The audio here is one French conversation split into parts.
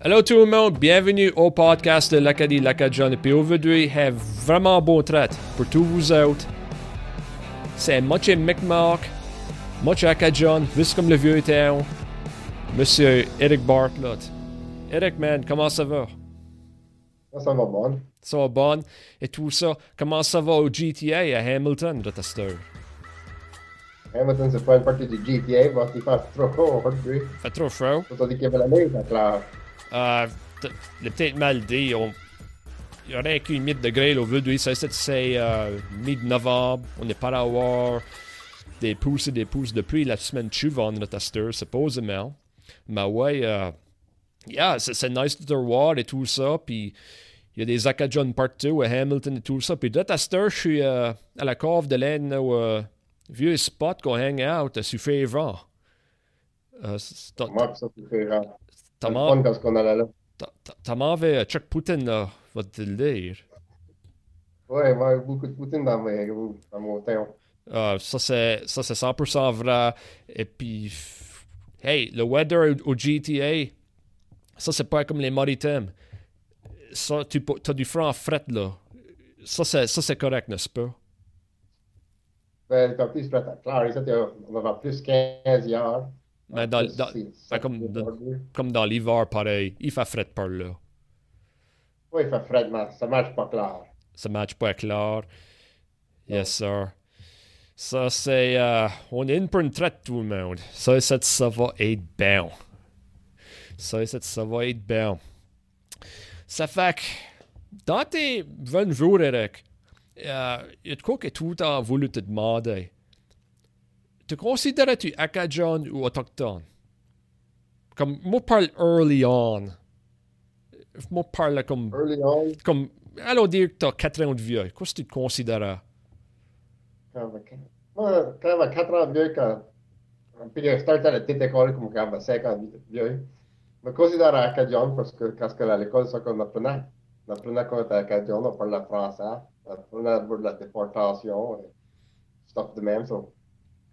Hello tout le monde, bienvenue au podcast de l'Acadie Lacadjon. Et puis aujourd'hui, j'ai vraiment bon traite pour tous vous autres. C'est Moche McMark, Moche Acadjon, juste comme le vieux temps. Monsieur Eric Bartlett. Eric, man, comment ça va? Ça va bon. Ça va bon. Et tout ça, comment ça va au GTA à Hamilton, de ta Hamilton, c'est pas une partie du GTA parce qu'il fait trop chaud aujourd'hui. Fait trop chaud. Ça dit qu'il y avait la neige, clair. Euh, il est peut-être mal dit. On... Il y aurait qu'une 1000 degrés aujourd'hui. Ça, c'est euh, mi-novembre. On n'est pas à avoir des pouces et des pouces depuis la semaine suivante, notre testeur, supposément. Mais ouais, euh, c'est nice de te voir et tout ça. Puis il y a des Acadians partout à Hamilton et tout ça. Puis de testeur, je suis euh, à la cave de laine au euh, vieux spot qu'on hang out Suffragant. Euh, Moi, ça, Fun on allait là. Mangé Chuck Poutine, là, va te le dire. Ouais, beaucoup de Poutine dans, mes, dans mon temps. Uh, ça, c'est 100% vrai. Et puis, hey, le weather au GTA, ça, c'est pas comme les maritimes. Ça, tu as du franc fret, là. Ça, c'est correct, n'est-ce pas? Ben, t'as plus fret. Clair, on va avoir plus 15 heures. Mais dans, dans, comme, dans, comme dans l'hiver, pareil, il fait fret par là. Oui, il fait fret, mais ça marche pas clair. Ça marche pas clair. Yes, sir. Ça, c'est. Euh, on est une pour une traite, tout le monde. Ça, ça, ça va être bien. Ça, ça, ça va être bien. Ça fait que. Dans tes 20 jours, Eric, euh, il y a de quoi que tout a voulu te demander? Te considères-tu Acadian ou autochtone? Comme, moi, parle early on. Moi, parle comme. Early on? Comme, allons dire que tu as 4 ans de vieux. Qu'est-ce que tu te considères? Moi, quand j'avais 4 ans de vieux, quand. Puis je startais à la petite école comme quand j'avais 5 ans de vieux. Je me considère Acadian parce que quand à l'école, c'est qu'on apprenait. On apprenait qu'on était Acadian, on parlait français. On apprenait de la déportation. Et stuff de même. So,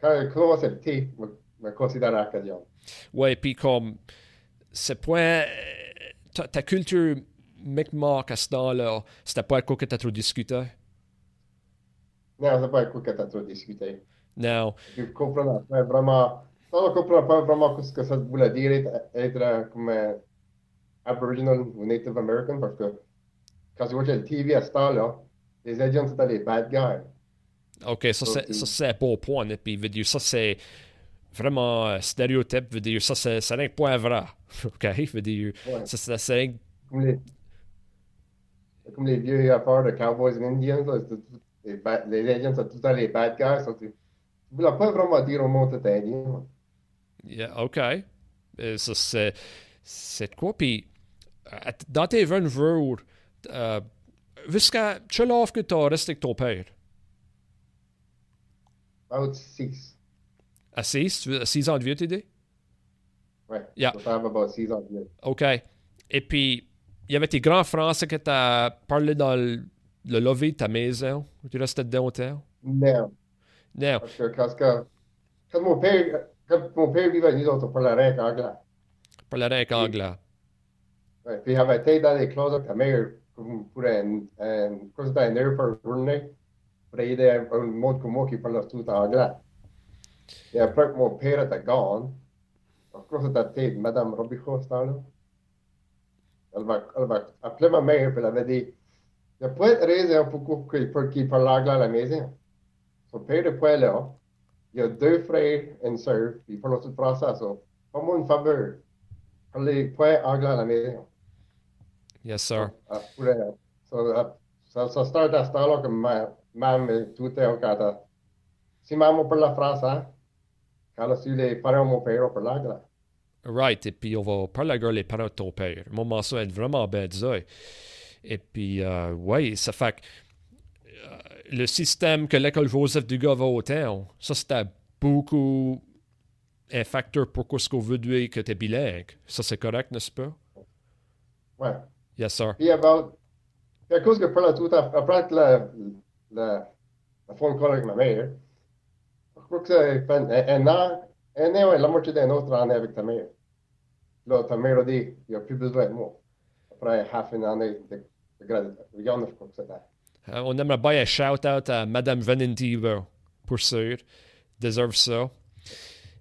je me considère acadien. Oui, puis comme, c'est point, ta, ta culture Mi'kmaq à ce temps-là, c'était pas quoi que tu as trop discuté? Non, c'est pas quoi que tu as trop discuté. Non. Je comprends pas vraiment, je ne comprends pas vraiment ce que ça voulait dire être, être comme uh, Aboriginal ou Native American parce que quand je voyais la TV à ce temps-là, les Indiens c'était les bad guys. OK, ça, c'est, ça, c'est un beau point. Et puis, veut dire, ça, c'est vraiment euh, stéréotype. Veut dire, ça, c'est, c'est un point vrai. OK? Veut dire, ouais. ça, c'est, c'est un... Comme les, comme les vieux affaires de Cowboys and Indians. Là, les, bad, les Indians sont tout le temps les bad guys. Tu ne voulais pas vraiment dire au monde que t'es Indien. Yeah, OK. Euh, ça, c'est, c'est quoi? Puis, dans tes 20 jours, euh, jusqu'à quel âge que tu resté avec ton père? About six. À six? À six ans de vieux, tu dis? Oui. Yeah. So about six ans de vieux. OK. Et puis, il y avait tes grands français que tu as parlé dans le, le lobby de ta maison, tu restais dedans au temps? Non. Non. Parce que quand, quand mon père, quand mon père vivait à nous autres, on parlait rien qu'anglais. Parlait rien qu'anglais. Oui. Puis il avait été dans les classes avec ta mère pour un, un, aider un monde comme moi qui parle tout anglais. Et après que mon père était gone, je crois que c'était Madame Robichaud, ce temps-là. Elle va, elle va appeler ma mère, puis elle avait dit, il n'y a pas de raison pour qu'il parle anglais à la maison. Son père n'est pas là. Il y a deux frères et une sœur, puis ils parlent tout français. So, fais-moi une faveur. Parlez pas anglais à la maison. Yes, sir. Uh, so, uh, so, so start à ce temps-là que ma, maman tout est au Canada. Si maman parle français, quand là, si les parents de mon père parlent anglais. Right, et puis on va parler les parents de ton père. Moment ça être vraiment bête Et puis, euh, oui, ça fait que euh, le système que l'école Joseph Dugas va au temps, ça c'était beaucoup un facteur pour ce qu'on veut dire que tu es bilingue. Ça c'est correct, n'est-ce pas? Ouais. Yes, sir. Puis, about, à cause que je parle tout, après la, la, la phone call avec ma mère, je crois que ça fait un, un an, un an et la moitié d'un autre an avec ta mère. Là, ta mère a dit, il n'y a plus besoin de moi. Après half une année de, de grade, Yann, je crois que c'était. On aimerait bien un shout-out à Madame Venentivo, pour sûr. Deserve ça.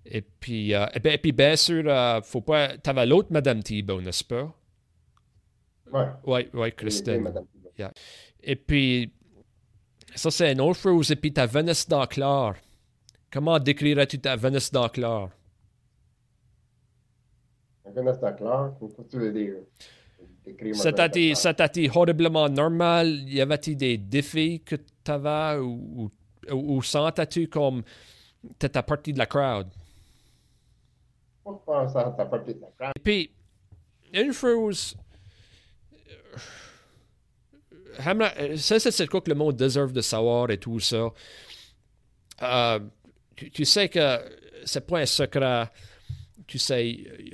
Et puis, euh, et bien, et puis, bien sûr, euh, faut pas. T'avais l'autre Madame Thibault, n'est-ce pas? Ouais. Oui, oui, Oui, Christine. Et puis, ça, c'est une autre chose. Et puis, ta Venus d'Enclare. Comment décrirais-tu ta Venus d'Enclare? Un Venus d'Enclare, qu'est-ce que tu veux dire? C'était horriblement normal? Y avait-il des défis que tu avais ou, ou, ou sentais-tu comme t'étais partie de la crowd? Je pense ta partie de la crowd. Et puis, une chose. Euh, j'aimerais- Ça, c'est quoi que le monde deserve de savoir et tout ça? Euh, tu, tu sais que c'est pas un secret. Tu sais, il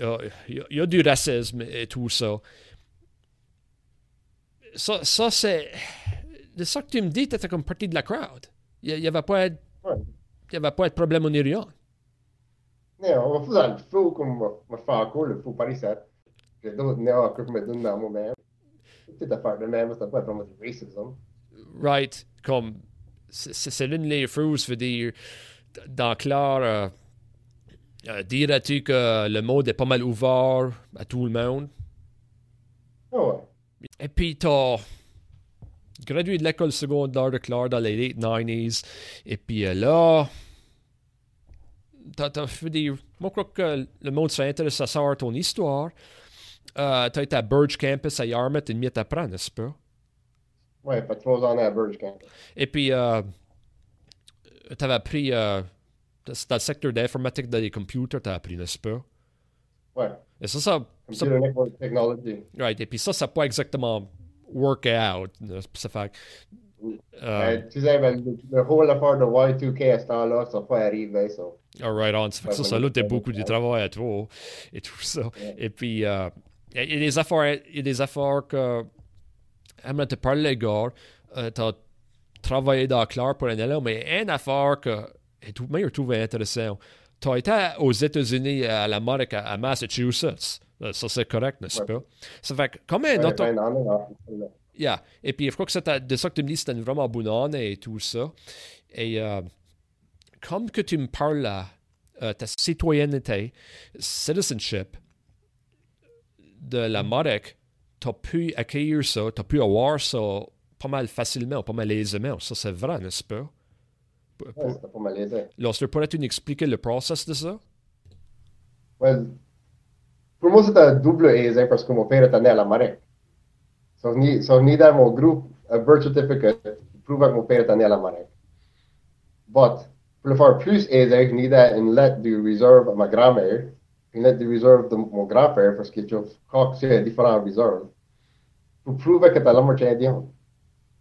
y y y a du racisme et tout ça. Ça, ça c'est. De ça que tu me dis, tu étais comme partie de la crowd. Il n'y avait pas de Ouais. il avait pas de problème au rien. Nej, on var för allt fou comme ma far cool fou Paris ça. J'ai d'autres néo que me donne dans mon racism. Right, comme c'est l'une des choses, veut dire, dans clair, euh, euh, dirais-tu que le monde est pas mal ouvert à tout le monde? Ah ouais. Et puis, t'as gradué de l'école secondaire de Claire dans les late 90s. Et puis euh, là, t'as, fait des... Moi, je crois que le monde serait intéressé à savoir ton histoire. Euh, t'as été à Burge Campus à Yarmouth, une miette à prendre, n'est-ce pas? Ouais, pas trois ans à Burge Camp. Et puis, euh, tu avais appris euh, dans le secteur d'informatique les computers, tu as appris, n'est-ce pas? Ouais. Et ça, ça, ça- Network Technology. right. Et puis ça, ça n'a pas exactement work out. Ça fait euh, Euh, tu sais, ben, le, le whole affaire de Y2K à ce temps-là, ça n'a pas arrivé, ça. all right on. Ça fait que ça, ça là, t'as beaucoup de travail à toi et tout ça. Et puis, euh, il y a des affaires, il y a des affaires que, j'aimerais te parler, gars. Euh, tu as travaillé dans Claire pour un an, mais une affaire que, et tout, je trouve intéressant. Tu as été aux États-Unis, à l'Amérique, à à Massachusetts. Euh, Ça, c'est correct, n'est-ce Ouais. pas? Ça fait que, comme un non. Yeah. Et puis, je crois que c'était de ça que tu me dis, c'était une vraiment bonne année et tout ça. Et euh, comme que tu me parles là, euh, ta citoyenneté, citizenship de l'Amérique, tu as pu accueillir ça, tu as pu avoir ça pas mal facilement, pas mal aisément. Ça, c'est vrai, n'est-ce pas? Ouais, c'était pas malaisant. Lorsque pourrais-tu nous expliquer le process de ça? Well, pour moi, c'était un double aisé parce que mon père était né à la marée. So, ni, so, ni dans mon groupe, un birth certificate qui prouve que mon père était né à la marée. But, pour le faire plus aisé, je n'ai une lettre du reserve à ma grand-mère, une lettre du reserve de mon grand-père parce que je crois que c'est différent reserve. Pour prouver que t'as la moitié indien.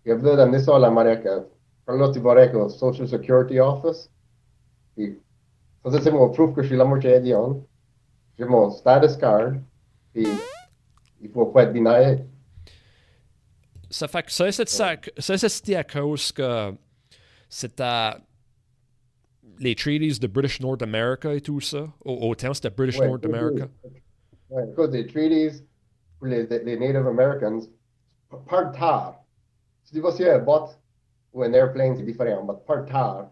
Il y avait d'amener ça à la marée que, quand tu vas au Social Security Office. Puis, ça, c'est mon proof que je suis la moitié indien. J'ai mon status card, puis il faut pas être denié. Ça fait que ça, c'est ça, ça, c'était à cause que c'était les treaties de British North America et tout ça. Au, au temps, c'était British Ouais, North oui, America? Ouais, à cause des treaties pour les, les Native Americans, par terre, si tu vas sur un bot ou un airplane, c'est différent, mais par terre,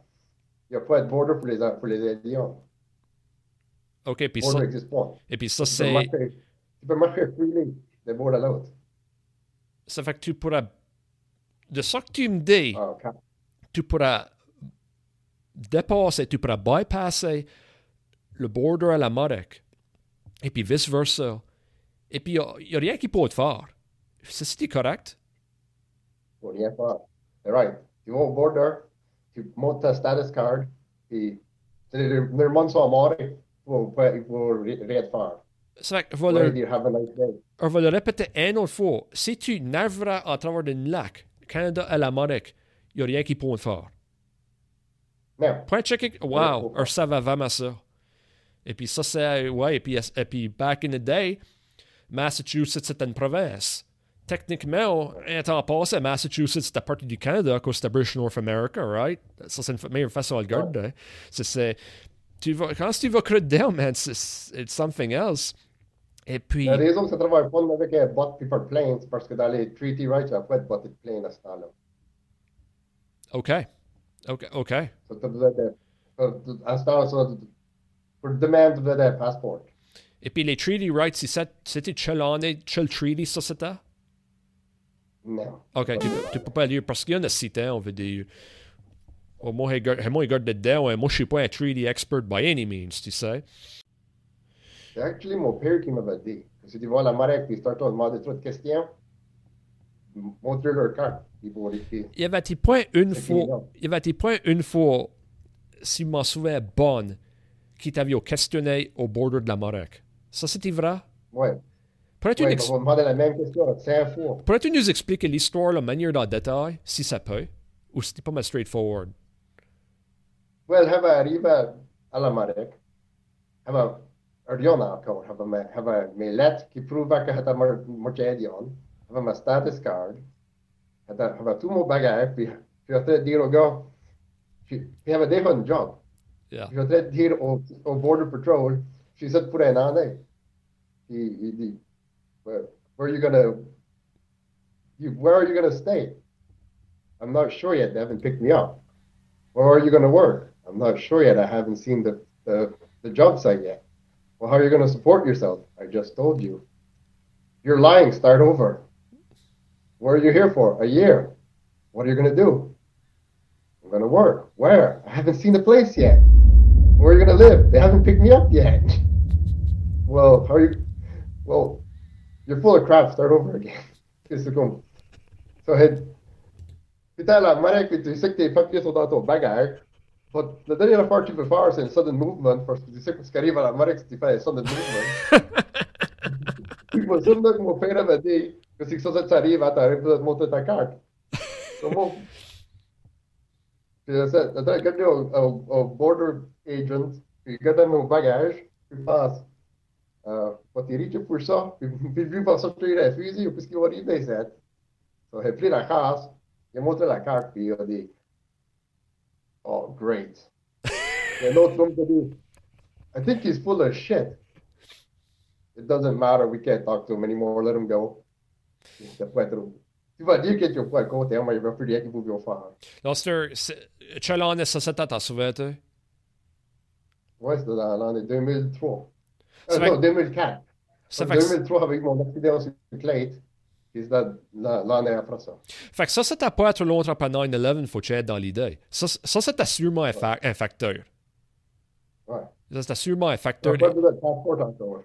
il n'y a pas de border pour les, pour les Indiens. OK, puis ça, pas. et puis ça, c'est. tu peux marcher freely d'un bord à l'autre. Ça fait que tu pourras. De ça que tu me dis, Ah, tu pourras dépasser, tu pourras bypasser le border à l'Amérique. Et puis vice-versa. Et puis, il n'y a, rien qui peut te faire. C'est correct? Faut rien faire. C'est right. Tu vas au border, tu montes ta status card, puis tu sais, le le monde sont morts, il faut, il faut ri- rien faire. Ça fait que, Il voilà, faut dire have a nice day? On va le répéter une autre fois. Si tu navres à travers d'un lac, Canada à l'Amérique, il n'y a rien qui peut te faire. Now, Point checker, wow, or ça va vraiment ça. Et puis ça, c'est, ouais, et puis, et puis back in the day, Massachusetts, c'était une province. Techniquement, un temps passé, Massachusetts, c'était partie du Canada, à cause c'était British North America, right? Ça, c'est une meilleure façon de le garder. C'est, c'est, tu vas, quand tu vas creux dedans, man, c'est, something else. Et puis, La raison que ça travaille pas avec un bot puis plane, c'est parce que dans les treaty rights, n'y a pas de bot de plane à ce temps-là. OK. OK. OK. So, tu as besoin de. À ce temps-là, pour demander, tu as besoin d'un passeport. Et puis, les treaty rights, c'était année, quel treaty, ça, c'était? Non. OK, tu, tu peux pas lire parce qu'il y en a cité, on veut dire. Oh, moi, je regarde dedans. Moi, je suis pas un treaty expert by any means, tu sais. C'est actually mon père qui m'avait dit. Si tu vois la marée puis start à demander trop de questions, montre leur carte. Ils vont. Il y avait des points une fois. Il y avait des points une fois, si je m'en souviens bonne, qui t'avait questionné au bord de la Marek. Ça, c'était vrai? Ouais. Pourrais-tu Ouais, ex- pourrais-tu nous expliquer l'histoire, la manière dans le détail, si ça peut? Ou c'était pas mal straightforward? Well, have arrivé à la marée. Have rien encore. Have mes lettres qui prouvent que j'ai marché Have ma status card. Have, have tout mon bagage. Puis, puis je vais te dire au gars, puis puis have déjà un job. Yeah. Te dire au, au Border Patrol, She said un année. Il, il where, where are you gonna, you, where are you gonna stay? I'm not sure yet. They haven't picked me up. Where are you gonna work? I'm not sure yet. I haven't seen the, the, the job site yet. Well, how are you gonna support yourself? I just told you. You're lying. Start over. What are you here for? A year. What are you gonna do? I'm gonna work. Where? I haven't seen the place yet. Where are you gonna live? They haven't picked me up yet. well, how are you? Well, you're full of crap. Start over again. Qu'est-ce que comme? So, head. Putain, la manière que tu sais que tes papiers sont dans ton bagage. Eh? But la dernière affaire que tu veux faire, c'est un sudden movement, parce que tu sais que ce qui arrive à la marée, c'est que tu fais un sudden movement. Puis moi, ça, là, que mon père dit, que c'est que ça, ça t'arrive, hein, t'arrives de te montrer ta carte. So, mon- Puis là, ça, attends, regarde au, au, au border agent, puis regarde mon bagage, puis passe. Euh, pas t'es riche pour ça, puis, puis lui va sortir un fusil, puis ce qu'il va arriver, c'est. So, il a pris la carte, il a montré la carte, puis il a dit, oh, great. Il y a un autre homme qui a dit, I think he's full of shit. It doesn't matter, we can't talk to him anymore, let him go. Tu vas dire que tu vas pas le compter, mais il va plus rien qu'il pouvait faire. Non, c'est un. c'est- Quelle année ça, c'était, t'en souviens-tu? Ouais, c'était dans l'année 2003. Ça Euh, non, que- 2004. Ça En fait, que, 2003, avec mon accident sur la- l'année après ça. fait que ça, c'était pas être longtemps après 9-11, faut que tu aies dans l'idée. Ça, ça c'était sûrement un, fa- un facteur. Ouais. Ça, c'était sûrement un facteur. pas de encore.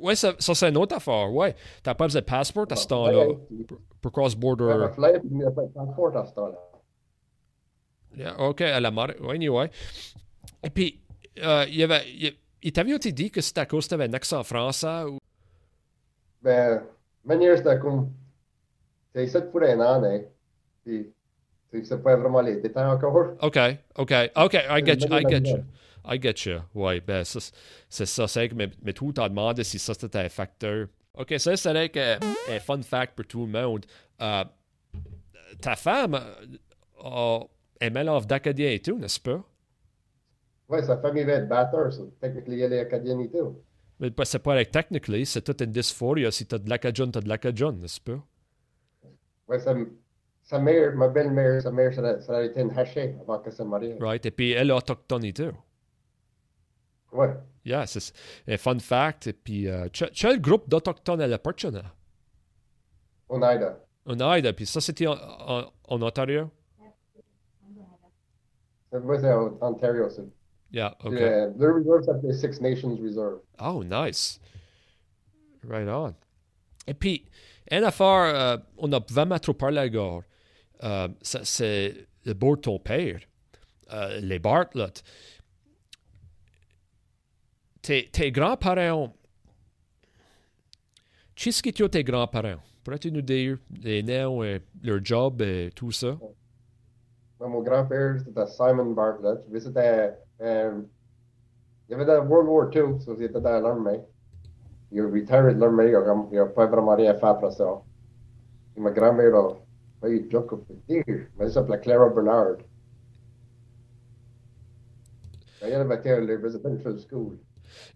Ouais, ça, ça, c'est une autre affaire. Ouais. T'as pas besoin de passeport à ce temps-là pour, cross-border. Passeport à ce temps-là. Yeah, OK, à la marée. Ouais, anyway. Et puis, euh, il y avait. Il, il t'avait aussi dit que c'était à cause que t'avais un accent français ou? Ben, manière, c'était comme. C'est ici pour un an, hein. Puis, sais pas vraiment les détails encore. OK, OK, OK, I get you, I get you. I get you. Ouais, ben, ça, c'est- ça. C'est que, mais, mais tout t'as demandé si ça c'était un facteur. OK, ça, c'est like, euh, un fun fact pour tout le monde. Euh, ta femme a un mélange d'acadien et tout, n'est-ce pas? Ouais, sa famille va être batteur, so technically, elle est acadienne et tout. Mais c'est pas like technically, c'est toute une dysphorie. Si t'as de l'acadien, t'as de l'acadien, n'est-ce pas? Ouais, sa, sa mère, ma belle-mère, sa mère, ça a, ça a été une hachée avant qu'elle se marie. Right? Et puis elle est autochtone et tout. Ouais. Yeah, c'est un fun fact. Et puis, euh, quel quel groupe d'Autochtones elle appartenait? Oneida. Oneida, puis ça, c'était en, en- en Ontario? Moi, c'est en Ontario. c'est- Yeah, OK. Euh, le reserve s'appelait Six Nations Reserve. Oh, nice. Right on. Et puis, une affaire, euh, on a vraiment trop parlé à gare. Euh, c'est le bord de ton père, euh, les Bartlett. Tes, tes grands-parents, qu'est-ce as tes grands-parents? Pourrais-tu nous dire les noms, et leur job et tout ça? Mon grand-père, c'était Simon Bartlett. C'était. euh, il avait dans World War II, so il était dans l'armée. Il a retiré de l'armée, il n'a pas vraiment rien fait après ça. Et ma grand-mère a failli dire que peut dire, mais elle s'appelait Clara Bernard. Elle avait été à la school.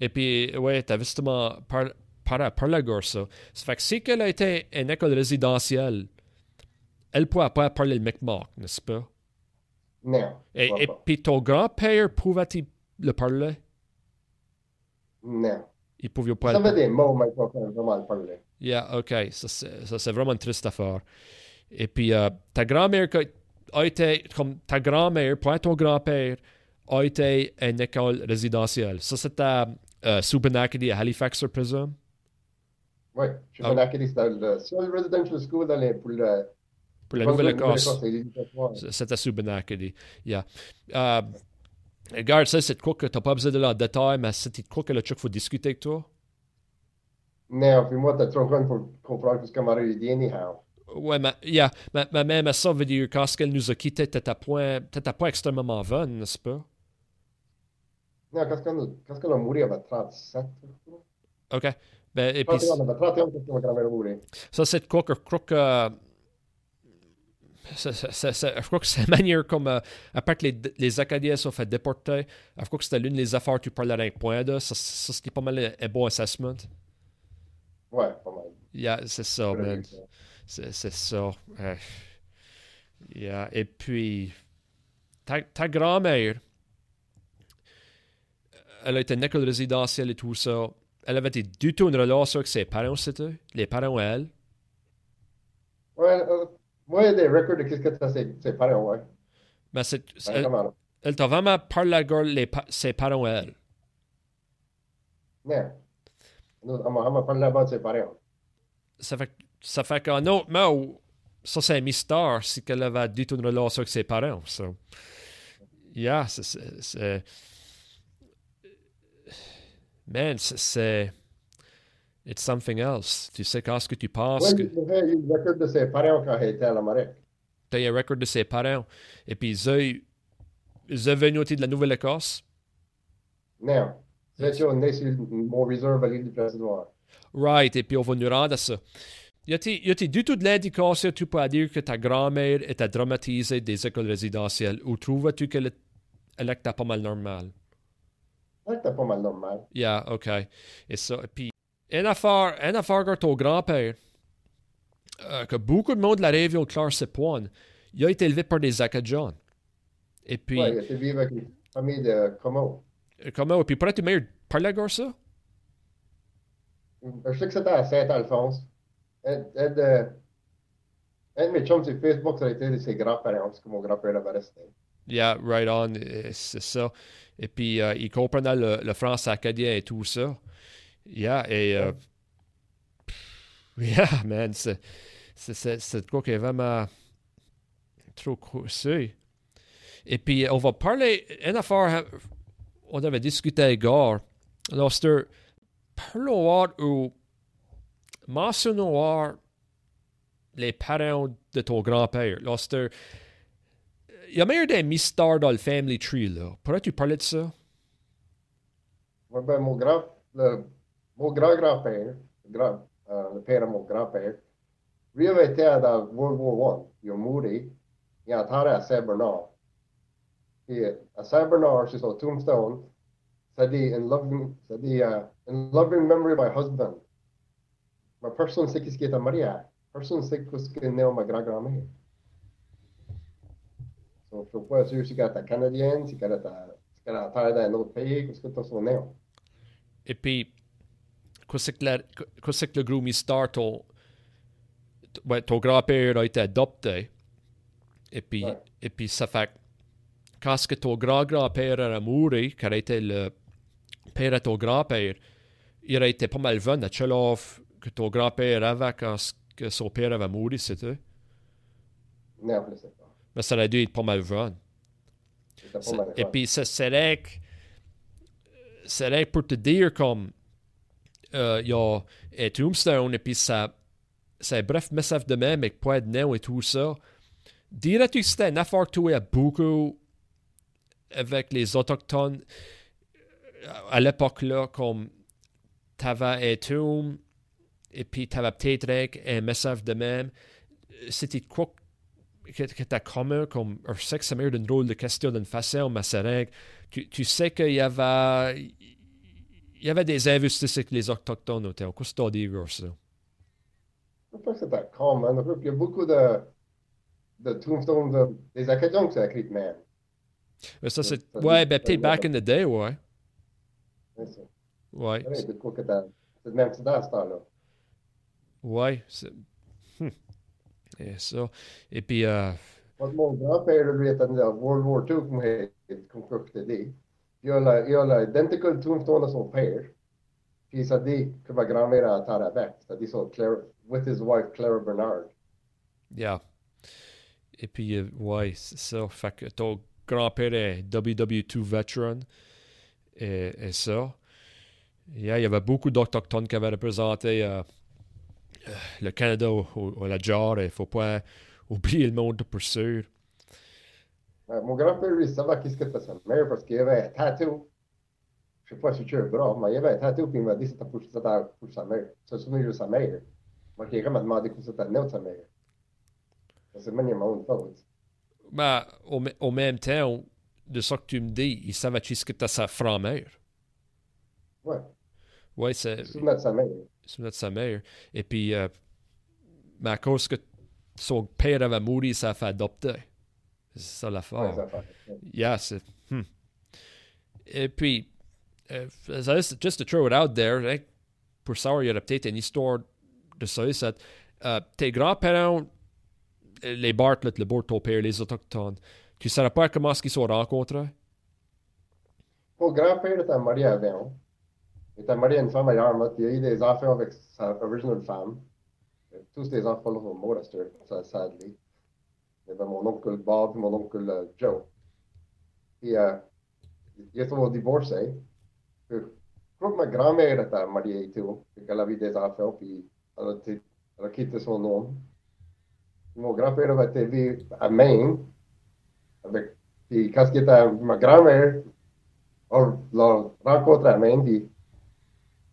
Et puis, ouais, t'avais justement par- par, par la gorge, ça. Ça fait que si elle a été une école résidentielle, elle ne pourra pas parler le Mi'kmaq, n'est-ce pas? Non. Et, et puis ton grand-père pouvait-il le parler? Non. Il pouvait Il pas le savait des mots, mais pas vraiment le parler. Yeah, OK. Ça, c'est ça, vraiment une triste affaire. Et puis, euh, ta grand-mère a été, comme ta grand-mère, point ton grand-père, a été une école résidentielle. Ça, c'était à euh, Subanakadi à Halifax, je présume? Oui. À c'était le seul residential school dans les, pour le. Pour la Nouvelle-Écosse. C'était à Subanakadi. Yeah. Euh, regarde, ça, c'est quoi que tu n'as pas besoin de en détail, mais c'est quoi que le truc faut discuter avec toi. Non, puis moi, t'as trop grand pour comprendre ce qu'on m'a dit anyhow. Ouais, mais, yeah, mais, mais même ça veut dire quand qu'elle nous a quittés, point, t'étais pas extrêmement bonne, n'est-ce pas? Non, quand qu'on a, quand qu'on a mouru, il avait 37. je crois. OK. Ben, et puis, 31, il avait 31 quand ma grand-mère a mouru. ça, c'est quoi que je crois que. euh, je crois que c'est la manière comme. euh, après que les, les Acadiens sont fait déporter, je crois que c'était l'une des affaires que tu parlais avec point de. Ça, ça c'était pas mal un, bon assessment. Ouais, pas mal. Yeah, c'est ça, man. C'est c'est ça. Euh, yeah. Et puis, ta, ta grand-mère, elle a été une école résidentielle et tout ça. Elle avait été du tout une relation avec ses parents, c'était? Les parents, elle. Ouais, euh, moi, il y a des records de qu'est-ce que t'as ses, ses parents, ouais. Mais c'est, Ouais, elle, elle t'a vraiment parlé la gueule, les ses parents, elle. Non. On m'a parlé là-bas de ses parents. Ça fait, ça fait qu'en autre mot, ça c'est un mystère, c'est qu'elle avait du tout une relation avec ses parents. So. Yeah, c'est- Man, c'est-. It's something else. Tu sais, quand ce que tu penses Ouais, que. il y le record de ses parents quand il était à l'Amérique. Tu as un record de ses parents. Et puis, ils ont, ils sont venus de la Nouvelle-Écosse. Non. C'est sûr, on est sur mon réserve à l'île du Président. Right, et puis on va nous rendre à ça. A-t-il y a-t-il du tout de l'indication, tu peux dire que ta grand-mère était dramatisée des écoles résidentielles ou trouves-tu qu'elle est- était pas mal normale? C'était pas mal normal. Yeah, OK. Et ça, puis, une affaire, une affaire que ton grand-père, euh, que beaucoup de monde de la région Claire Sepoine, il a été élevé par des Acadiens. Et puis, Ouais, il était vivre avec une famille de Como. euh, comment, et puis pourrais-tu meilleur parler de ça? Je sais que c'était à Saint-Alphonse. Un de mes chums sur Facebook, ça a été de ses grands-parents, parce que mon grand-père avait resté. Yeah, right on, c'est ça. Et puis, euh, il comprenait le, le français acadien et tout ça. Yeah, et... euh, yeah, man, c'est... C'est c'est- c'est quoi qui est vraiment trop coursé. Et puis, on va parler... Une affaire, on avait discuté hier. Alors, c'était... Parlons ou... Mentionnons les parents de ton grand-père. C'était... Il y a meilleur des mystères dans le family tree, là. Pourrais-tu parler de ça? Ouais, ben, mon grand, le, mon grand-grand-père, le, grand, euh, le père de mon grand-père, lui avait été dans World War I. Il a mouru. Il est à Saint-Bernard. Et à Saint-Bernard, sur son tombstone, ça dit, in loving, ça dit, uh, in loving memory of my husband. Mais personne ne sait qui est marié. Personne ne sait ce qu'est né ma grand-grand-mère. Donc, je ne suis pas sûr si est canadienne, si autre pays, qu'est-ce que tu as son nom. Et puis, qu'est-ce que, le ton, t- ouais, ton grand-père a été adopté. Et puis, Ouais. et puis ça fait quand que ton grand-grand-père a mouru, qui a été le père de ton grand-père, il a été pas mal jeune à que ton grand-père avait quand que son père avait mouru, c'était. Non, je ne sais pas. Mais ça a dû être pas mal. C'était pas mal Et puis, ça que. serait pour te dire comme. euh, Il y a un tombstone, et puis ça. C'est bref message de même, avec point de nom et tout ça. Dirais-tu que c'était une affaire que as beaucoup avec les Autochtones euh, à l'époque-là, comme t'avais tombe, et puis t'avais peut-être un message de même. C'était quoi que, que t'as commun comme que c'est meilleur d'une drôle de question d'une façon c'est que tu, tu sais qu'il y avait il y avait des investissements avec les Autochtones au temps. Qu'est-ce que tu as dit ça? Je pense que c'était con, man. Il y a beaucoup de, de tombstones de, des Acadiens qui sont écrits, man. Mais ça, c'est. Ouais, ben peut-être back in the day, ouais. C'est. Ouais. C'est. C'est même c'est dans ce temps-là. Ouais. C'est- Hum. Et ça. Et puis, euh, Moi, mon grand-père, lui, était dans World War II, comme il- comme quoi que t'as dit. Il a la- il a l'identical tombstone de son père. Puis ça dit que ma grand-mère a entendu avec. Ça dit son Claire, with his wife, Clara Bernard. yeah. Et puis, ouais, c'est ça. Fait que ton grand-père est WW2 veteran. Et, et ça. Yeah, il y avait beaucoup d'Autochtones qui avaient représenté euh, le Canada au, au- à la jarre. Il ne faut pas oublier le monde pour sûr. Euh, mon grand-père, lui, savait qu'est-ce que c'était sa mère parce qu'il avait un tattoo. Je sais pas si tu es bras, mais il avait un tattoo, puis il m'a dit que c'était pour, c'était pour sa mère. C'est un souvenir de sa mère. Moi, quelqu'un m'a demandé que c'était le de sa mère. C'est même mon faute. Ben, au, mê- au même temps, de ça que tu me dis, il savait ce que tu sa franc-mère. Ouais, Ouais, c'est me souviens de sa mère. Notre mère. Et puis, euh, mais à cause que son père avait mouru, ça a fait adopter. C'est ça Ouais, l'affaire. fait. Yeah, c'est. hmm. Et puis, euh, just to throw it out there, hein, pour savoir, il y aurait peut-être une histoire de ça. ça euh, tes grands-parents, les Bartlett, le bord de ton père, les Autochtones, tu ne saurais pas comment est-ce qu'ils se sont rencontrés? Mon grand-père était marié avant. Était marié à une femme à Yarmouth. Il a eu des enfants avec sa original femme. Euh, Tous ces enfants-là sont morts à ça, sadly. Il y avait mon oncle Bob et mon oncle euh, Joe. Puis, euh, ils sont divorcés. Puis, Je crois que ma grand-mère était mariée et tout. Puis qu'elle avait des enfants, puis elle a, elle a quitté son homme. Mon grand-père avait été vivre à Maine. Avec, puis quand était ma grand-mère, on l'a rencontré à Maine, puis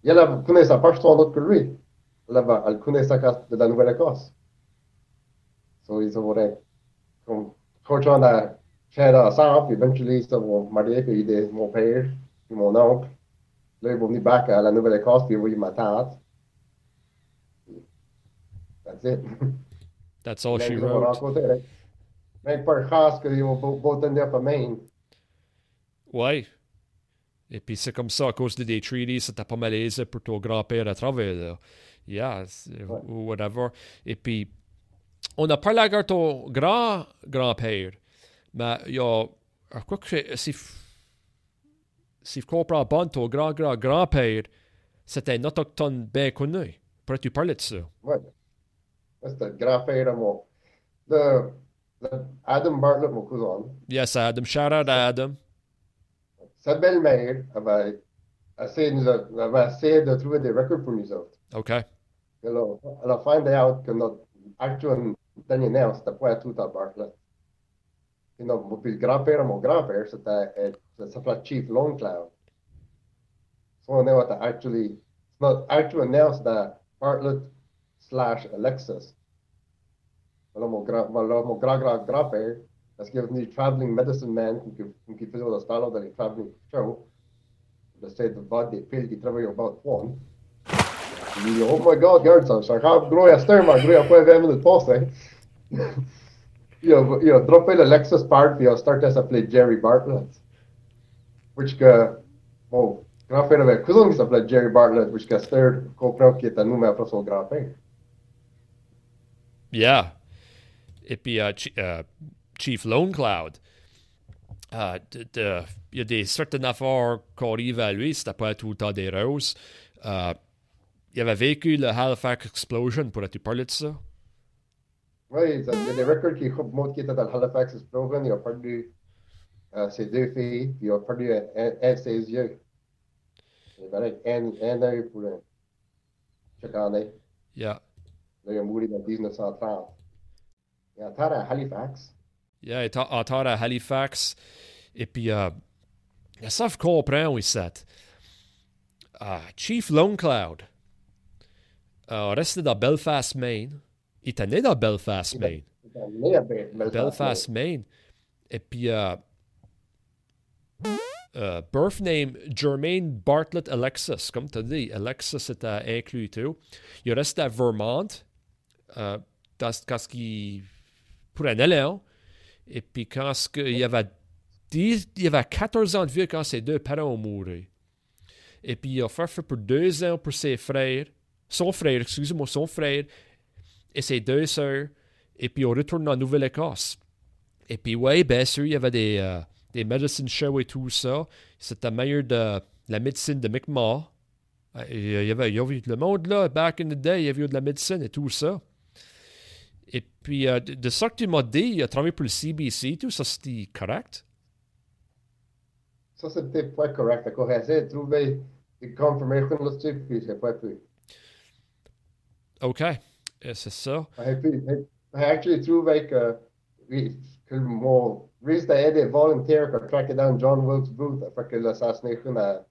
elle avait- connaissait pas son autre que lui. Elle, elle connaissait de la Nouvelle-Écosse. So, ils été comme coachant à faire ensemble, puis éventuellement, ils se mariés, puis il mon père, puis mon oncle. Là, ils vont venir back à la Nouvelle-Écosse, puis ils ma tante. That's it. That's all she wrote. Même par chance qu'ils ont beau tenir à Maine. Ouais. Et puis c'est comme ça, à cause de des treaties, c'était pas malaisé pour ton grand-père à travers là. Yeah, Ouais. ou whatever. Et puis, on a parlé avec ton grand-grand-père, mais il y a, que si, si je comprends bien, ton grand-grand-grand-père, c'était un autochtone bien connu. Pourrais-tu parler de ça? Ça, C'était le grand-père à mon. De, de Adam Bartlett, mon cousin. Yes, Adam. Shout out à Adam. Sa belle-mère avait essayé, de nous a- avait essayé de trouver des records pour nous autres. OK. Elle a, elle a find out que notre actuel dernier nom, c'était pas tout à Bartlett. Et non, puis le grand-père de mon grand-père, c'était, euh, ça s'appelait Chief Lone Cloud. Son nom était actually, notre actual nom, c'était Bartlett slash Alexis. Alors mon grand, alors mon grand-grand-grand-père, parce qu'il est venu traveling medicine man, comme qui- comme qui faisait le style dans les traveling shows, de state de vendre des piles qui travaillaient au bas de fond. Il dit, oh my god, regarde ça, c'est encore gros à cette heure, mais gros, il a pas 20 minutes passées. il, a, il a droppé le Lexus part, puis il a starté à s'appeler Jerry Bartlett. Which que, mon grand-père avait un cousin qui s'appelait Jerry Bartlett, which que cette heure comprend qu'il était nous, mais après son grand-père. Yeah. Et puis euh, Chi- euh, Chief Lone Cloud. Euh, de- Il y a des certaines affaires qu'on lui, c'était pas tout le temps des roses. Euh, il avait vécu le Halifax Explosion, pourrais-tu parler de ça? Oui, il y a des records qui montrent qu'il était dans le Halifax Explosion, il a perdu euh, ses deux filles, puis il a perdu un, un- un de ses yeux. Il avait un, un œil pour un, chaque année. Yeah. Là, il a mouru en 1930. Il est à Halifax. Yeah, est en à Halifax. Et puis, euh, ça, je comprends, oui, ça. Euh, Chief Lone Cloud euh, restait dans Belfast, Maine. Il était né dans Belfast, Maine. Il à Be- Belfast. Belfast, Maine. Et puis, euh, euh, birth name Jermaine Bartlett Alexis. Comme tu as dit, Alexis était inclus tout. Il reste à Vermont, euh, dans, quand il, pour un élément. Et puis quand il y avait 10, il y avait 14 ans de vie quand ses deux parents ont mouru. Et puis il a fait pour deux ans pour ses frères, son frère, excusez-moi, son frère et ses deux sœurs. Et puis on retourne en Nouvelle-Écosse. Et puis, ouais, bien sûr, il y avait des, euh, des medicine shows et tout ça. C'était meilleur de la médecine de Mi'kmaq. Euh, il y avait, il y avait le monde là, back in the day, il y avait eu de la médecine et tout ça. Et puis, euh, de, de, ça que tu m'as dit, il a travaillé pour le CBC, tout ça, c'était correct? Ça, c'était pas correct. Encore essayé de trouver des confirmations là-dessus, puis c'est pas pu. OK. C'est ça. Et puis, j'ai actually trouvé que, oui, que mon risque d'aider volontaire a traqué down John Wilkes Booth après l'assassination à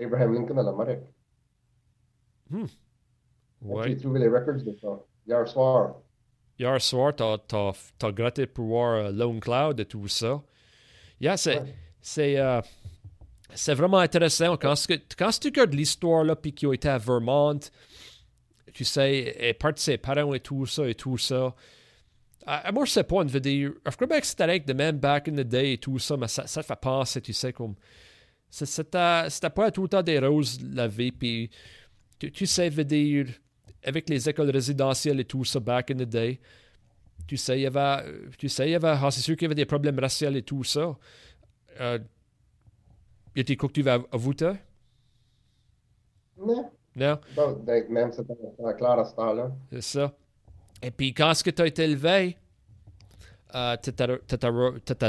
Abraham Lincoln à l'Amérique. Hmm. Ouais. J'ai trouvé les records de ça. Hier soir. Hier soir, t'as, t'as, t'as gratté pour voir uh, Lone Cloud et tout ça. Yeah, c'est, ouais. c'est, uh, c'est vraiment intéressant. Quand, quand tu regardes l'histoire, là, puis qui a été à Vermont, tu sais, et part de ses parents et tout ça, et tout ça? À, moi, je sais pas, je veux dire, je crois bien que c'était avec de même back in the day et tout ça, mais ça, ça fait penser, tu sais, comme. C'était, pas tout le temps des roses, la vie, puis tu, tu sais, veux dire, avec les écoles résidentielles et tout ça, back in the day, tu sais, il y avait, tu sais, il y avait, ah, c'est sûr qu'il y avait des problèmes raciaux et tout ça. Euh, y a-t-il quoi que tu vas voter? Non. Non? Bon, même c'était clair à ce temps-là. C'est ça. Et puis, quand est-ce que tu as été élevé, euh,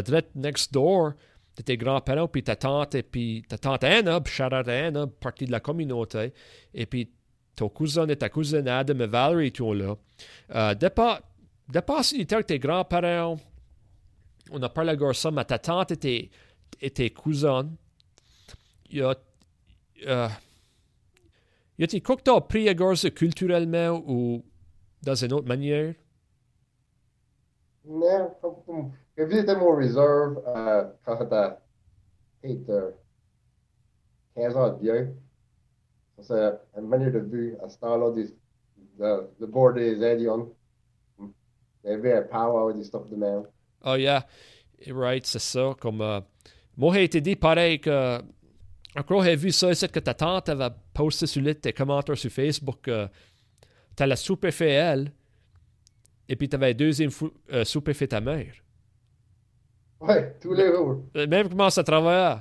direct next door de tes grands-parents, puis ta tante, et puis ta tante Anna, partie de la communauté, et puis ton cousin et ta cousine Adam et Valerie, tout là. Euh, dépasse, dépasse que tes grands-parents, on a parlé de ça, mais ta tante et tes, et tes cousins, il y a, euh, y que tu as appris à ça culturellement ou dans une autre manière? Non, j'ai visité mon réserve euh, quand j'étais 15 ans de vieux. C'est une manière de vue à ce temps-là, le, le bord des Indians. Il y avait un power des stuff de même. Oh, yeah. Right, c'est ça. Comme, uh, moi, j'ai été dit pareil que encore, j'ai vu ça, c'est que ta tante avait posté sur tes commentaires sur Facebook. Euh, tu as la soupe fait elle, et puis tu avais la deuxième euh, soupe fait ta mère. Oui, tous les jours. Euh, même comment ça travaille.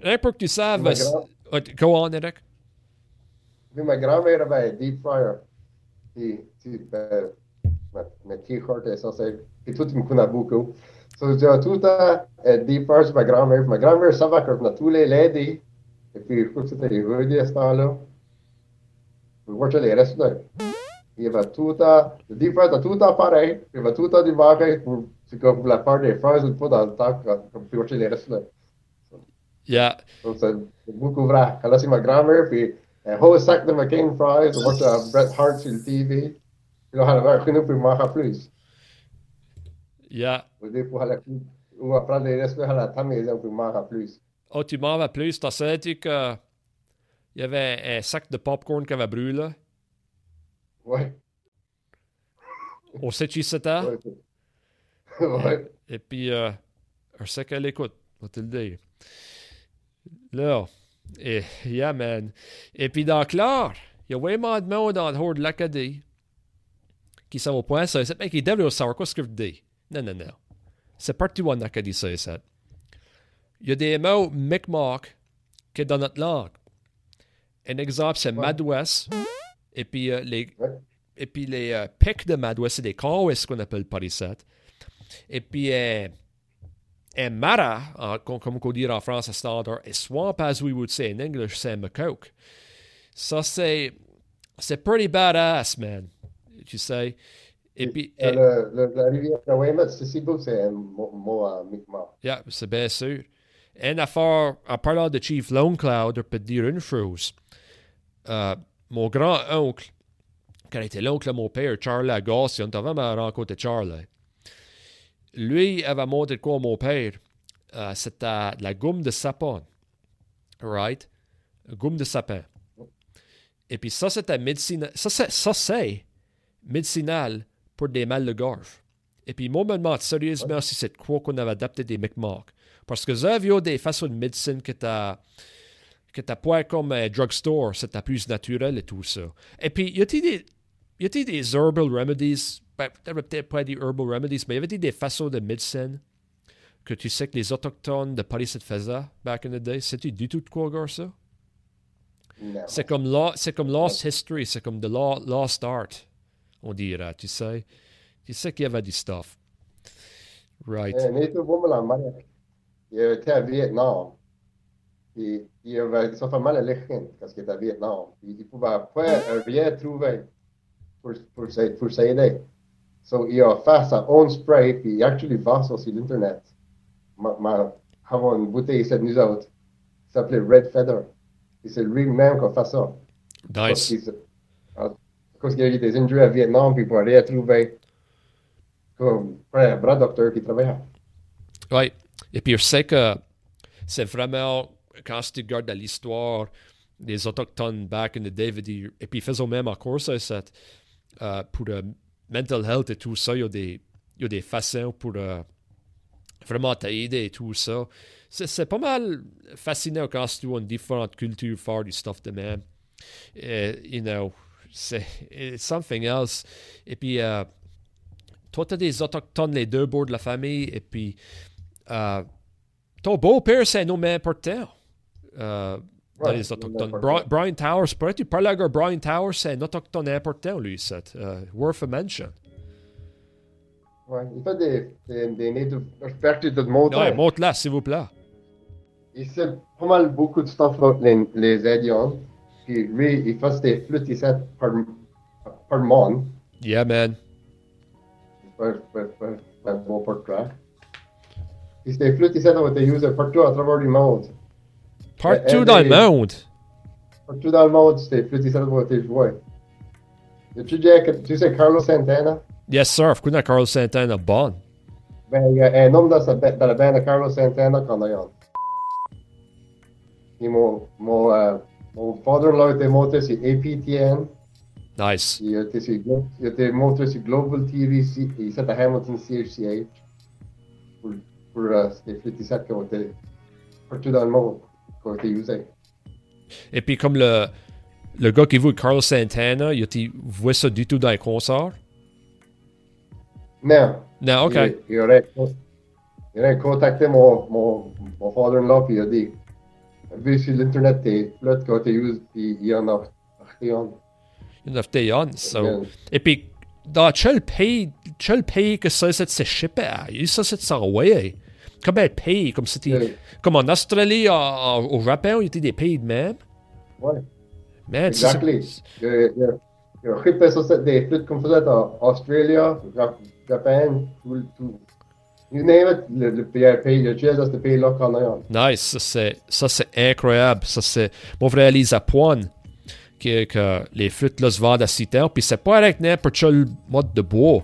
Rien pour que tu saves. Let, go on, Nick. Bil me gramerava je deep fryer, ti, ti med, med keyhorte so se, ki tudi mu na buku. So zelo tudi e deep fryers, me gramer, me gramer sama kot na tule ledi, e ki hočete jih vodje stalo. Mogoče je res ne. Je pa tudi, deep fryer, tudi parej, je pa tudi divagaj, si kot bila par de fryers, tako da tako, kot bi hočeli res ne. Yeah. Donc, c'est beaucoup vrai. Quand là, c'est ma grand-mère, puis un whole sac de McCain fries, je vois Bret Hart sur le TV. Puis là, elle avait un pour manger plus. Yeah. Ou des fois, ou après les restes à la table, pour manger plus. Oh, tu manges plus? T'as senti que il y avait un sac de popcorn qui avait brûlé? Ouais. On sait qui c'était? Ouais. ouais. Et, et puis, euh, un sac à l'écoute, on va te le dire. Là, et, yeah, man. Et puis, dans Claire, il y a vraiment de monde dans le hors de l'Acadie qui savent au point ça. C'est qui devrait savoir quoi ce que je dis. Non, non, non. C'est parti où en Acadie, ça. Il y a des mots Mi'kmaq qui sont dans notre langue. Un exemple, c'est ouais. Madouest. Et puis, euh, les, ouais. et puis les euh, pics de Madouest, c'est des Kawis qu'on appelle par ici. Et puis, euh, un Mara, en, comme on dit en France à standard, et swamp, as we would say in English, c'est Macoke. Ça, c'est, c'est pretty badass, man. Tu sais. Et puis. Et, le, le, la rivière de Weymouth, c'est beau, c'est un mot, à Mi'kmaq. Yeah, c'est bien sûr. Une affaire, en parlant de Chief Lone Cloud, je peux te dire une chose. Uh, mon grand-oncle, quand était l'oncle de mon père, Charlie Agassian, tu as vraiment rencontré Charlie. Lui avait montré quoi à mon père? euh, c'était la gomme de sapin. Right? Gomme de sapin. Et puis ça, c'était médicinal. Ça, c'est, ça, c'est médicinal pour des mal de gorge. Et puis, moi, me demande sérieusement si c'est quoi qu'on avait adapté des McMark. Parce que a des façons de médecine que tu que t'as pas comme un drugstore, c'est plus naturel et tout ça. Et puis, y a-t-il des, y a-t-il des herbal remedies? Ben, peut-être pas des herbal remedies, mais y avait-il des façons de médecine que tu sais que les Autochtones de Paris se faisaient back in the day? Sais-tu du tout de quoi, gars, ça? C'est comme, c'est comme lost history, c'est comme de lo- lost art, on dirait, tu sais. Tu sais qu'il y avait du stuff. Right. Un Native Woman en Amérique, il était à Vietnam. Puis, il avait, ça fait mal à l'échine quand il était à Vietnam. Puis, il pouvait pas rien trouver pour, pour, pour s'aider. So, il a fait sa own spray, puis il a actually ça sur l'Internet. Ma, ma, avoir une bouteille de nous autres, s'appelait Red Feather. Et c'est lui-même qui a fait ça. Parce Nice. cause qu'il y a eu des injuries à Vietnam, puis pouvait rien trouver. Comme, un bras docteur qui travaillait. Oui. Et puis, je sais que c'est vraiment, quand tu regardes l'histoire des Autochtones back in the day, et puis ils faisaient même encore ça, cette, euh, pour mental health et tout ça, il y a des, y a des façons pour euh, vraiment t'aider et tout ça. C'est, pas mal fascinant quand tu vois une différente culture faire du stuff de même. You know, c'est something else. Et puis, euh, toi, t'as des Autochtones, les deux bords de la famille, et puis euh, ton beau-père, c'est un homme important euh, dans Ouais, les c'est un homme Autochtones. important. Bri- Brian Towers, peut-être tu parles avec Brian Towers, c'est un Autochtone important, lui, c'est euh, worth a mention. Ouais, il fait des, des, des native. J'espère que tu te montres. Ouais, monte là, s'il vous plaît. Il sait pas mal beaucoup de stuff sur les, les Indians. Puis lui, il fait des flûtes ici par, par monde. Yeah, man. Par, par, par, par bon portrait. Puis ces flûtes ici ont été utilisées partout à travers le monde. Partout Euh, dans le les- monde. Partout dans le monde, ces flûtes ici ont été jouées. Et tu, dis que- tu sais Carlos Santana? Yes, sir. Je connais Carl Santana bon. Ben, il y a un homme dans, sa, dans la bande de Carlos Santana qu'on eh, eh, a. Et mon, mon, euh, mon father-in-law était monté sur APTN. Nice. Il était, sur, Glo- il était monté sur Global TV. ici, était à Hamilton CHCH. Pour, pour euh, les flûtissettes qui ont été partout dans le monde, qui ont été usées. Et puis, comme le, le gars qui voit Carl Santana, il a vu ça du tout dans les concerts? Non. Non, OK. Il, il aurait, il aurait contacté mon, mon, mon father-in-law, puis il a dit Vu sur l'Internet des flûtes qui ont été puis il y en a. Il y en a so. Et puis, dans quel pays, quel pays que ça, c'est shippé? Ça, c'est s'envoyer. Combien de pays? Comme c'était, Euh, comme en Australie, en- en- au Japon, il a des pays de même. Ouais. Man, Exactly. Il y a- des flûtes comme ça en Australie, Jap- Japon, tout, tout. You name it, le, le pays, pays, le jazz, c'est le pays là qu'on a. un. Nice, ça c'est, ça c'est incroyable. Ça c'est, mon réalise à Pointe que, que les flûtes là se vendent à 6 puis c'est pas avec n'importe quel mode de bois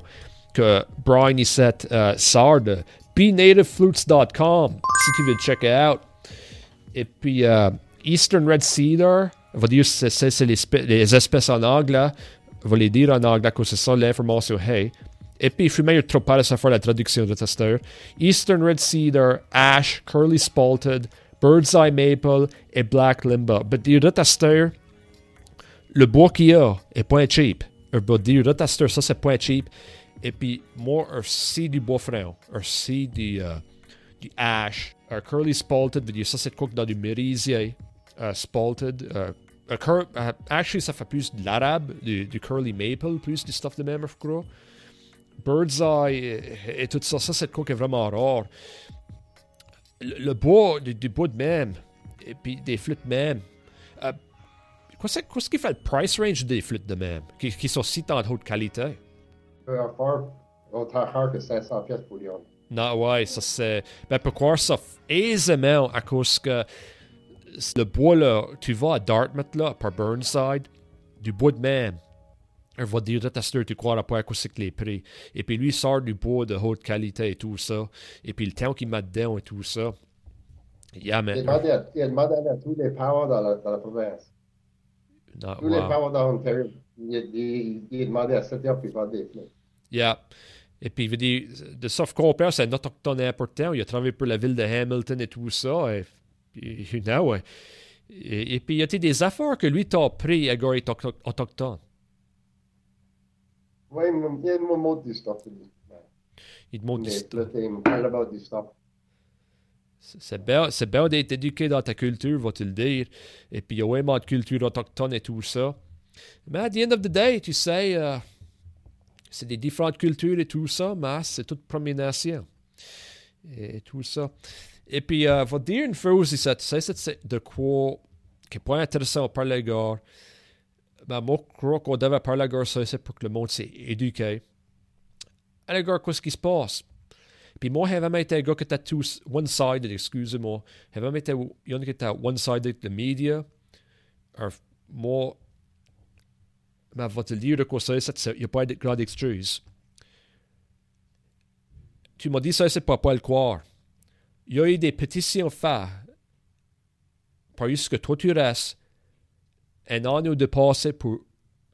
que Brian ici euh, sort de bnativeflutes.com si tu veux checker out. Et puis euh, Eastern Red Cedar, on va dire c'est, c'est, les, espèces en anglais, on va les dire en anglais que c'est ça l'information hey. Et puis, je suis meilleur trop pas à faire la traduction de testeur. Eastern Red Cedar, Ash, Curly Spalted, Bird's Eye Maple et Black Limba. Mais dire de testeur, le bois qu'il y a est point cheap. Un dire de testeur, ça c'est point cheap. Et puis, moi, aussi du bois franc, aussi du, euh, du Ash, un Curly Spalted, veut dire ça c'est quoi dans du merisier euh, Spalted. euh, un cur- euh, actually, ça fait plus de l'arabe, du, Curly Maple, plus du stuff de même, je crois. Bird's Eye et, et tout ça, ça c'est quoi est vraiment rare. Le, le bois, du, bois de même, et puis des flûtes même. Euh, Qu'est-ce qui fait le price range des flûtes de même, qui, qui sont si tant de haute qualité? Peu fort, autant rare que 500 pièces pour Lyon. Non, ouais, ça c'est. Ben, pour croire ça aisément à cause que le bois là, tu vas à Dartmouth là, par Burnside, du bois de même. Elle va dire, ta sœur, tu crois pas à quoi c'est que les prix. Et puis lui, il sort du bois de haute qualité et tout ça. Et puis le temps qu'il met dedans et tout ça. Yeah, mais. Il a demandé à, il à tous les powers dans la, dans la province. Non, Tous les wow. powers dans l'Ontario. Il, il, il a demandé à 7 heures puis vendre des pneus. Yeah. Et puis, il veut dire, de sauf compère, c'est un autochtone important. Il a travaillé pour la ville de Hamilton et tout ça. Et, puis, you know, et, et, et puis, il y a des affaires que lui t'a pris à autoch- autochtone. Oui, il me- montre du stuff. il te montre Mais stuff. C'est bien, c'est bien d'être éduqué dans ta culture, va-t-il dire. Et puis, il y a vraiment de culture autochtone et tout ça. Mais à the end of the day, tu sais, euh, c'est des différentes cultures et tout ça, mais c'est toute première nation. Et tout ça. Et puis, euh, va dire une chose, ici, c'est- de quoi qui n'est pas intéressant à parler à gars. Ben, moi, je crois qu'on devait parler gars, ça, c'est pour que le monde s'est éduqué. À la gars, qu'est-ce qui se passe? Puis moi, j'ai vraiment été un gars qui était tous one-sided, excusez-moi. J'ai vraiment été un qui était one-sided, le média. Moi, va te le dire de quoi ça, c'est il n'y a pas de grande excuse. Tu m'as dit ça, c'est pas pas le croire. Il y a eu des pétitions faites par ce que toi tu restes un an ou deux passé pour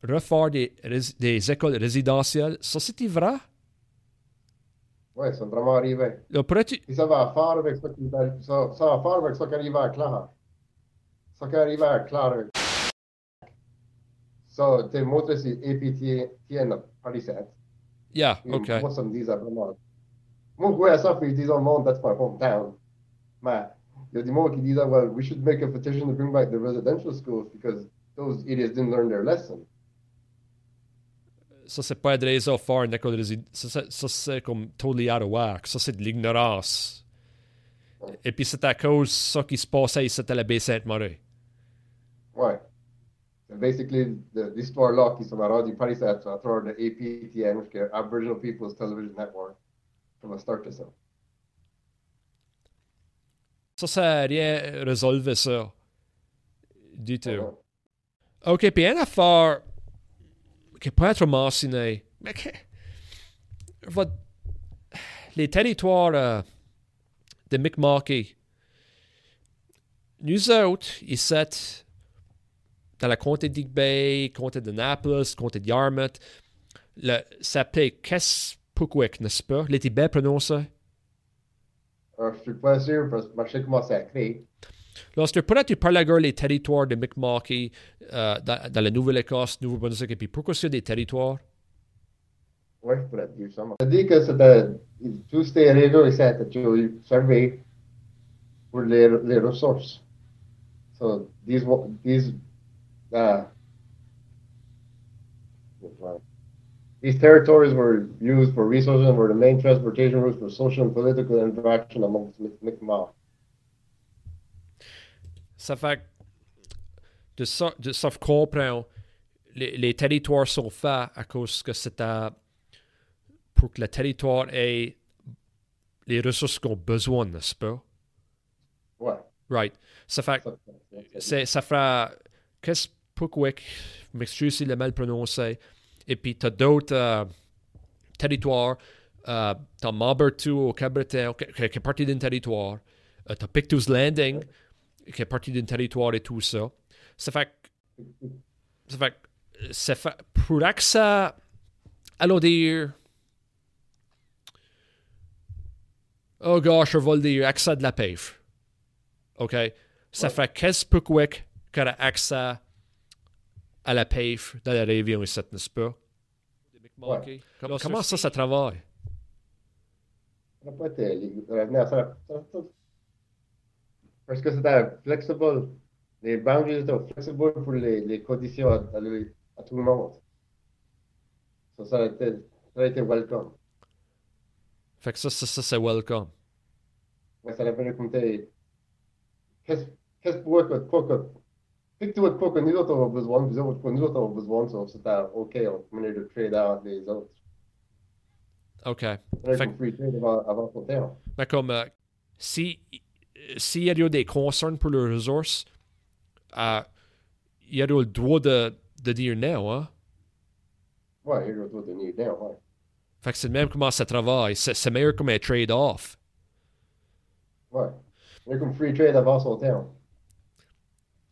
refaire des, écoles résidentielles. Ça, c'était vrai? Oui, c'est vraiment arrivé. Ça va faire avec ça qui va, ça, ça va faire avec ça qui arrive à. Ça qui arrive à. Ça, tu moi, c'est APTN Parisette. Yeah, Puis OK. Moi, ça me disait vraiment. Moi, je voyais ça, ils disaient au monde, that's my hometown. Mais il y a des mots qui well, we should make a petition to bring back the residential schools because those idiots didn't learn their lesson. Ça, c'est pas de raison faire une école résidentielle. Ça, ça, c'est comme totally out of whack. Ça, c'est de l'ignorance. Et puis, c'est à cause ça qui se passait ici à la baie Sainte-Marie. Ouais. C'est basically de- l'histoire-là qui se va rendu Parisette à travers de APTN, qui est Aboriginal People's Television Network, from the start to ça. Ça, ça n'a rien résolu ça. Du tout. Ouais. OK, puis une affaire qui peut être mentionnée, mais que... va- les territoires euh, de Mi'kmaq, nous autres, ici, dans la comté d'Ig Bay, comté d'Annapolis, comté de Yarmouth, le, ça s'appelait Kespukwik, n'est-ce pas? L'été bien prononcé. Alors, je suis pas sûr parce que je sais comment ça créé. Lorsque parler à les territoires de Mi'kmaq euh, dans, dans la Nouvelle-Écosse, Nouveau-Brunswick, et puis pourquoi c'est des territoires? Oui, je pourrais dire ça. Ça dit que c'était tous ces réseaux ici servis pour les, les ressources. So these wa- these uh, these territories were used for resources and were the main transportation routes for social and political interaction amongst Mi'kmaq. Ça fait de ça, de ça je comprends, les, les territoires sont faits à cause que c'était pour que le territoire ait les ressources qu'on a besoin, n'est-ce pas? Ouais. Right. Ça fait Ça, ça- ça- fera qu'est-ce je m'excuse si le mal prononcé et puis tu as d'autres euh, territoires euh, tu as Mambertu au Cabreton qui, qui est partie d'un territoire. Euh, tu as Pictus Landing qui est partie d'un territoire et tout ça. Ça fait que- ça fait que- ça fait pour accès allons dire oh gosh je vais le dire accès de la PAVE OK? Ça fait qu'est-ce a accès à la PAVE dans la région ici, n'est-ce pas? Ouais. Comment, comment ça, ça travaille? ça- Parce que c'était flexible. Les boundaries étaient flexibles pour les, les conditions à, à lui- à tout le monde. Ça, ça a été, ça a été welcome. Fait que ça, ça, ça c'est welcome. Mais ça a été comme t'es- Qu'est-ce qu'est-ce pour de que nous autres avons besoin, puis autres quoi nous autres avons besoin, ça, c'était OK, on de trade out les autres. OK. On a Fait- free trade avant, avant son temps. Mais comme, euh, si s'il y a des concerns pour les ressources, euh, il y a le droit de, de dire non, hein? Ouais, il doit donner down, ouais. Fait que c'est le même comment ça travaille. C'est c'est meilleur comme un trade-off. Ouais. Est comme free trade avant son temps.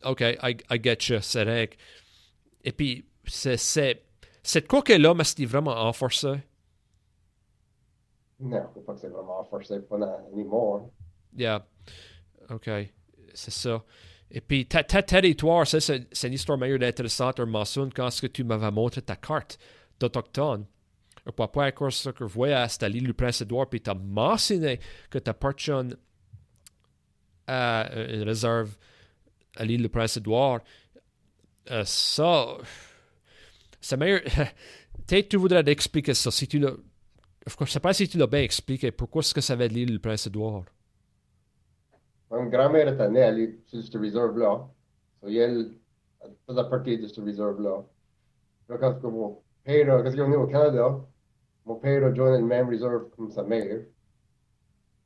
OK, I, I get you, c'est règle. Et puis, c'est, c'est, cette quoi là mais c'est vraiment renforcé. Non, je pas que c'est vraiment forcé pas anymore. Yeah. OK, c'est ça. Et puis, ta, ta territoire, ça, c'est, c'est une histoire meilleure d'intéressante, un mentionne quand est-ce que tu m'avais montré ta carte d'Autochtone? Un papa, encore ce que je voyais à cette l'île du Prince-Édouard, puis tu as mentionné que tu appartiens à une réserve à l'île du Prince-Édouard. Euh, ça, c'est meilleur. Peut-être tu voudrais expliquer ça. Si tu l'as. Je ne sais pas si tu l'as bien expliqué. Pourquoi est-ce que ça va l'île Prince-Édouard? Ma grand-mère était née à l'île- sur cette réserve-là. So, elle elle faisait partie de cette réserve-là. Là, quand mon père, quand il est venu au Canada, mon père a joint la même réserve comme sa mère.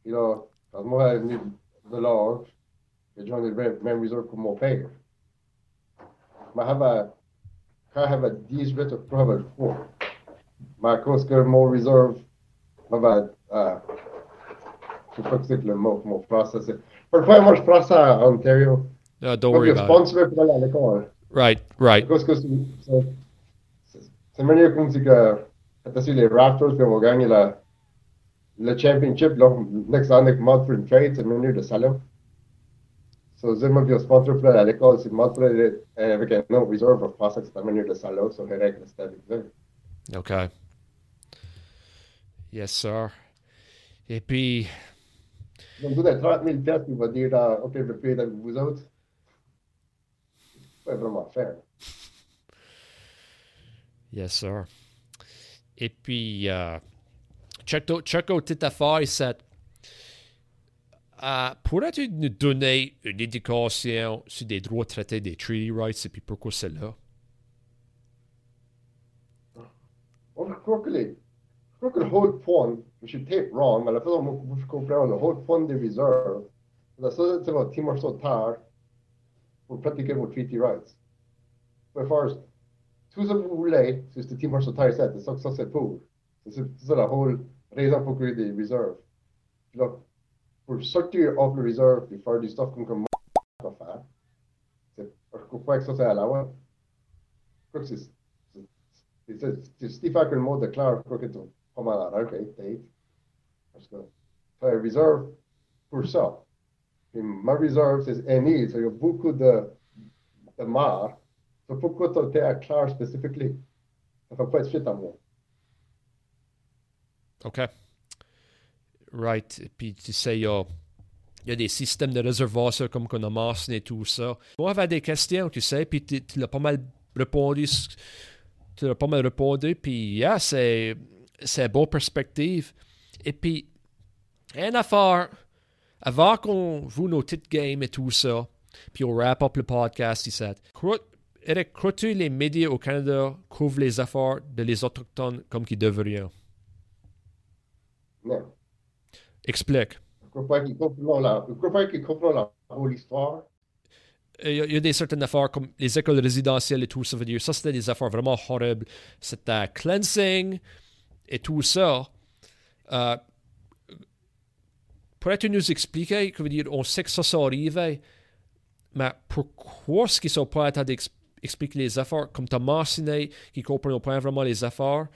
Puis là, quand moi, elle est venu de là, j'ai joint la même même réserve comme mon père. Mais j'avais, quand j'avais 18 ou j'avais 3. Mais à cause que mon réserve m'avait, euh, je sais pas que c'est que le mot, mon français, c'est. Parfois, moi, je prends ça à Ontario? Uh, don't Moi, worry je about it. sponsor pour aller à l'école. Right, right. Parce que c'est- c'est- c'est- c'est manière comme si que, quand c'est les Raptors qui vont gagner la, le championship, là, next année, montre une trade, c'est manière de salon. So, c'est moi, je sponsor pour aller à l'école, c'est montre euh, avec un nom réserve, je pense que c'est une manière de salon, so, les règles, c'est avec ça. OK. Yes, sir. Et puis, Donc, vous avez 30 000 piastres, il va dire, ah, OK, je vais payer avec vous autres. C'est pas vraiment faire. yes, sir. Et puis, euh, check, out, check out cette affaire ici. Euh, Pourrais-tu nous donner une indication sur des droits traités des treaty rights et puis pourquoi c'est là? Je crois que les, je crois que le whole point, je suis peut-être wrong, mais la façon dont je comprends le whole point des réserves, la société va Timor sur terre pour pratiquer vos treaty rights. Pour faire tout ce que vous voulez, c'est ce Timor sur terre, c'est ça ça c'est pour. C'est ça la whole raison pour créer des réserves. Puis là, pour sortir off le réserve et faire du stuff comme comme moi va faire, je crois pas que ça c'est à la loi. Je crois que c'est c'est Stephen que le mot déclare, je crois que c'est pas mal à rare, peut-être. Parce que c'est une réserve pour ça. Et ma réserve, c'est NI, il y a beaucoup de, de mares. So pourquoi tu es à clair spécifiquement? Ça ne fait pas être fit à moi. OK. Right. Puis, tu sais, il y a, il des systèmes de réservation comme qu'on a mentionné et tout ça. Moi, j'avais des questions, tu sais, puis tu, l'as pas mal répondu. Tu l'as pas mal répondu, puis, yeah, c'est, c'est une bonne perspective. Et puis, une affaire, avant qu'on joue nos petites games et tout ça, puis on wrap up le podcast ici, crois- Eric, crois-tu les médias au Canada couvrent les affaires de les Autochtones comme qu'ils devraient? Non. Explique. Je ne crois pas qu'ils comprennent la, je crois pas qu'ils comprennent la whole histoire. Il y, a, il y a des certaines affaires comme les écoles résidentielles et tout ça. veut dire, ça, c'était des affaires vraiment horribles. C'était cleansing et tout ça. Euh, Pourrais-tu nous expliquer, que veut dire, on sait que ça, ça arrivait, mais pourquoi est-ce qu'ils sont pas en train d'expliquer les affaires, comme tu as mentionné, qu'ils comprennent pas vraiment les affaires?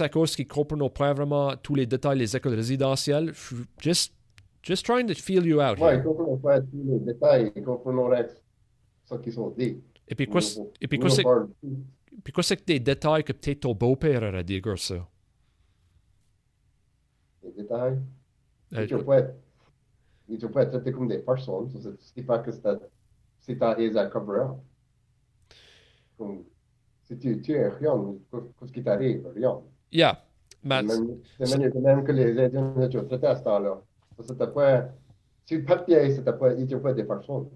À cause qu'ils comprennent pas vraiment tous les détails des écoles résidentielles? Just, just trying to feel you out Ouais, ils comprennent pas tous les détails, ils comprennent ce qu'ils sont dit. Et puis, quoi, et puis quoi, c'est Puis quoi, c'est que des détails que peut-être ton beau-père aurait dit, ça? Les détails? Ils ne pas ils pas comme des personnes. C'est- pas que c'est c'est à les cover. Comme, tu, tu es rien, qu'est-ce qui t'arrive? Rien. yeah. Mais, C'est même- même, que les Indiens ont traités à ce temps-là. C'était pas. Le papier, c'était pas, ils n'étaient pas des personnes.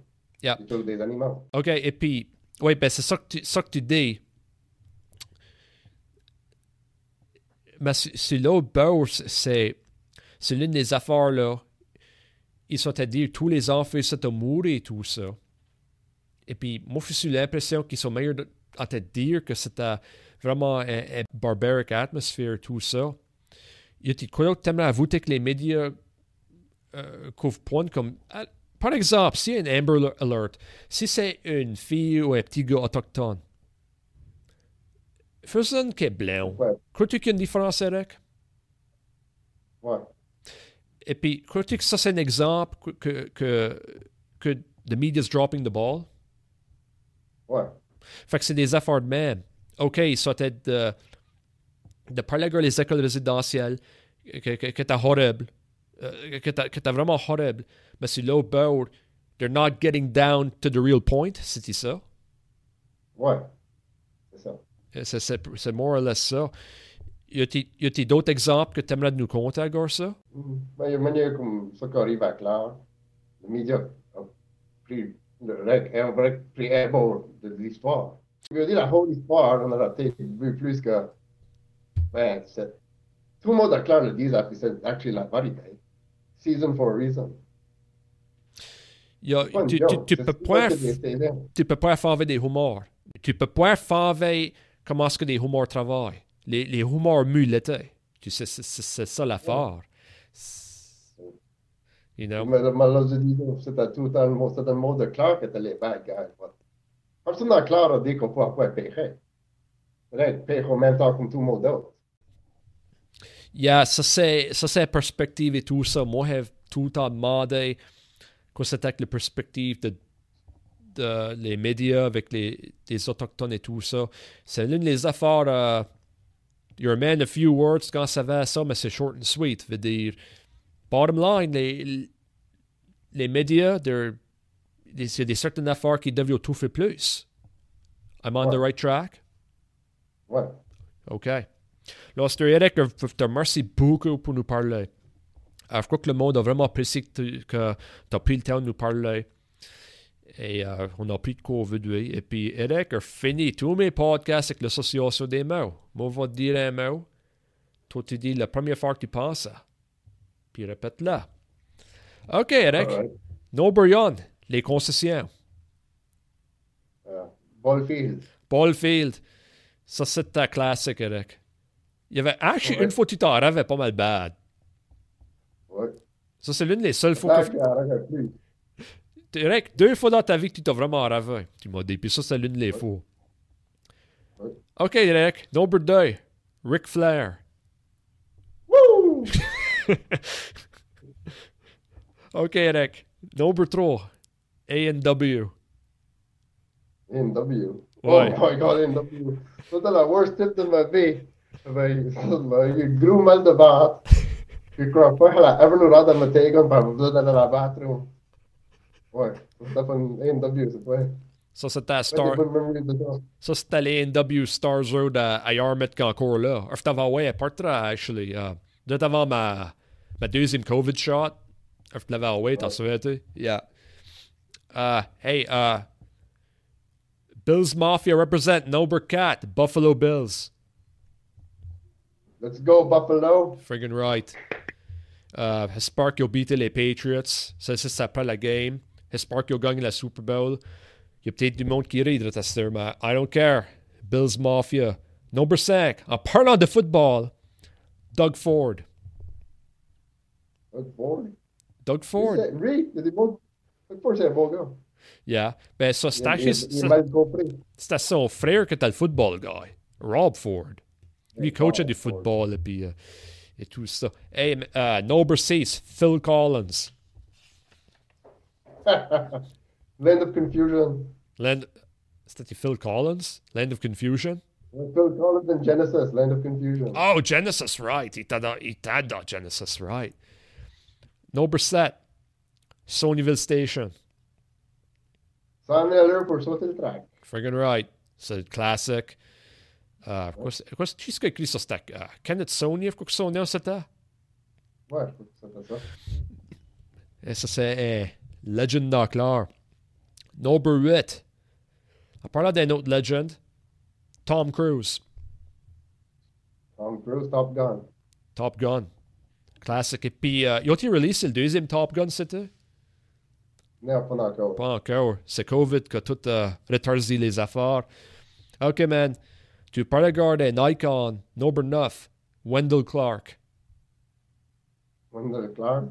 Yeah. Ils étaient des animaux. OK, et puis, oui, ben c'est ça que tu, ça que tu dis. Mais sur sur l'autre bord, c'est, c'est l'une des affaires, là. Ils sont à dire tous les enfants sont mourir et tout ça. Et puis, moi, j'ai eu l'impression qu'ils sont meilleurs de- à te dire que c'était vraiment un, un barbaric atmosphere, tout ça. Y a-t-il quoi d'autre que t'aimerais ajouter que les médias euh, couvrent point comme. ah, Par exemple, si un Amber Alert, si c'est une fille ou un petit gars autochtone, faisons qui est blanc. Ouais. Crois-tu qu'il y a une différence, Eric? Ouais. Et puis, crois-tu que ça, c'est un exemple que, que, que, que the media's dropping the ball? Ouais. Fait que c'est des efforts de même. OK, ça t'aide de, de parler avec les écoles résidentielles, que, que, que t'es horrible, euh, que t'es que t'es vraiment horrible, mais c'est l'autre bord, they're not getting down to the real point, c'était ça. Ouais. C'est ça. Euh, C'est, c'est, c'est more or less ça. Y a-t-il d'autres exemples que tu aimerais nous compter, Gor, ça? Mhm. Ben, il y a une manière comme ça qui arrive à Claire. Le média a pris un bord de l'histoire. Je veux dire, la whole histoire, on a peut-être vu plus que. Ben. Tout le monde à Claire le dit, puis c'est actually la vérité. Season for a reason. A- tu, tu, tu peux pas tu peux pas faire des humours. Tu peux pas faire comment est-ce que des humours travaillent. Les, les humours muletés. Tu sais, c'est ça l'affaire. You know? Mais mais là, je dis, c'était tout dans le mot, c'était le mot de Claire qui était les bad guys. Personne dans Claire a dit qu'on pouvait pas. Peut-être payé en même temps comme tout le monde d'autre. Yeah, ça c'est, ça c'est perspective et tout ça. Moi, j'ai tout le temps demandé quoi c'était la perspective de, de les médias avec les, les autochtones et tout ça. C'est l'une des affaires. euh, you're a man of few words quand ça va à ça, mais c'est short and sweet. Veut dire, bottom line, les, les médias, c'est des certaines affaires qui devraient tout faire plus. I'm on the Ouais. right track? Ouais. OK. C'est Eric, te remercie beaucoup pour nous parler. Euh, je crois que le monde a vraiment apprécié que tu as pris le temps de nous parler. Et euh, on a pris de quoi aujourd'hui. Et puis, Eric a fini tous mes podcasts avec l'association des mots. Moi, je vais te dire un mot. Toi, tu dis la première fois que tu penses. Puis répète-la. OK, Eric. Alright. No les concessions. Uh, Ballfield. Ballfield. Ça, c'est ta classique, Eric. Il y avait, actually, Ouais. une fois, tu t'en rêvais pas mal bad. Ouais. Ça, c'est l'une des seules fois que. Eric, deux fois dans ta vie que tu t'as vraiment rêvé. Tu m'as dit, puis ça, c'est l'une des Ouais. fois. Ouais. OK, Eric. Number 2. Ric Flair. Woo! OK, Eric. Number 3. A&W. NW. Ouais. Oh my god, NW. C'était la worst tip de ma vie. Ben, ça m'a eu gros mal de battre. Je crois pas qu'elle a ever nous rendre à me tegen, par besoin d'aller à la bathroom. Ouais, c'était pas une NW, c'est pas. Ça, c'était à Pas Star. des bonnes memories de ça. Ça, c'était l'A&W Stars Road à, à Yarmouth encore là. Je t'avais envoyé un portrait, actually. Uh, Juste avant ma, ma deuxième COVID shot. Je te l'avais envoyé, t'en Ouais. souviens-tu? Yeah. Uh, hey, uh, Bills Mafia represent number Cat, Buffalo Bills. Let's go, Buffalo. Friggin' right. Uh, j'espère qu'ils ont beaté les Patriots. Ça, ça, ça après la game. J'espère qu'ils ont gagné la Super Bowl. Il y a peut-être du monde qui rit de cette mais I don't care. Bills Mafia. Number 5. En parlant de football, Doug Ford. Doug Ford. Doug Ford. Oui, il y a des bons. Doug Ford, c'est un bon gars. Yeah. Ben, ça, c'est il, actually- il est ça- mal compris. c'était son frère qui était le football guy. Rob Ford. Lui, il coachait du Ford. football et puis, euh, et tout ça. Hey, uh, number 6, Phil Collins. Land of Confusion. Land... C'était Phil Collins? Land of Confusion? Phil Collins and Genesis, Land of Confusion. Oh, Genesis, right. Il était dans, il était dans Genesis, right. Pour sauter le track. Friggin' right. C'est le classique. Uh, quoi, c'est- quoi, c'est- qui est-ce qui a écrit ça? C'était uh, Kenneth Sony, quoi que son nom c'était? Ouais, je crois que c'était ça. Et ça, c'est un Legend Knockler. Number 8. En parlant d'un autre Legend, Tom Cruise, Tom Cruise, Top Gun. Top Gun. Classique. Et puis, euh, ils ont-ils release le deuxième Top Gun, c'était? Non, pas encore. Pas encore. C'est COVID qui a tout euh, retardé les affaires. OK, man. Tu un icon, number 9, Wendell Clark. Wendell Clark?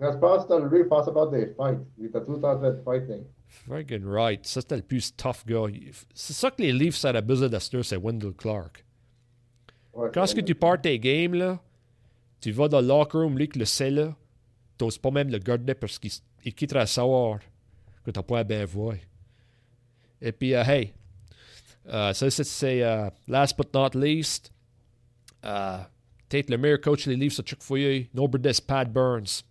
Je pense que lui, il passe pas des fights. Il était tout le temps de fighting. Friggin' right. Ça, c'était le plus tough gars. C'est ça que les Leafs avaient besoin d'Aster, c'est Wendell Clark. Ouais, Quand est-ce que tu pars tes games, là, tu vas dans le locker room, lui, que le sait, là, t'oses pas même le garder parce qu'il il quittera savoir que t'as pas bien voir. Et puis, euh, hey, euh, ça, c'est- euh, last but not least, peut-être le meilleur coach des à chaque fois, nombre de Pat Burns.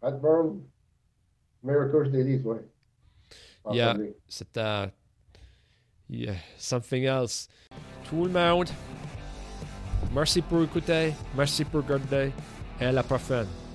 Pat Burn, meilleur coach des. Je pense Yeah. C'est euh, yeah, something else. Tout le monde, merci pour écouter, merci pour regarder, et à la prochaine.